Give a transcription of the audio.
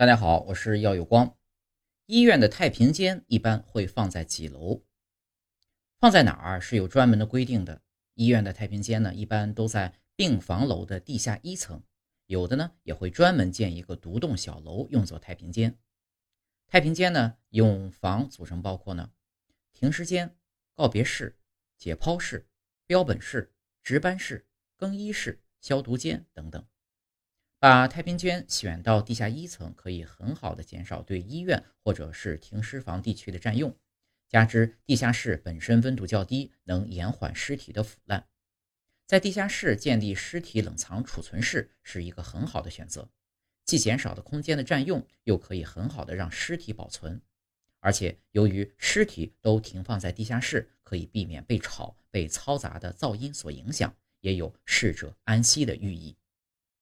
大家好，我是耀有光。医院的太平间一般会放在几楼？放在哪儿是有专门的规定的。医院的太平间呢，一般都在病房楼的地下一层，有的呢也会专门建一个独栋小楼用作太平间。太平间呢，用房组成，包括呢停尸间、告别室、解剖室、标本室、值班室、更衣室、消毒间等等。把太平间选到地下一层，可以很好的减少对医院或者是停尸房地区的占用。加之地下室本身温度较低，能延缓尸体的腐烂。在地下室建立尸体冷藏储存室是一个很好的选择，既减少了空间的占用，又可以很好的让尸体保存。而且由于尸体都停放在地下室，可以避免被吵、被嘈杂的噪音所影响，也有逝者安息的寓意。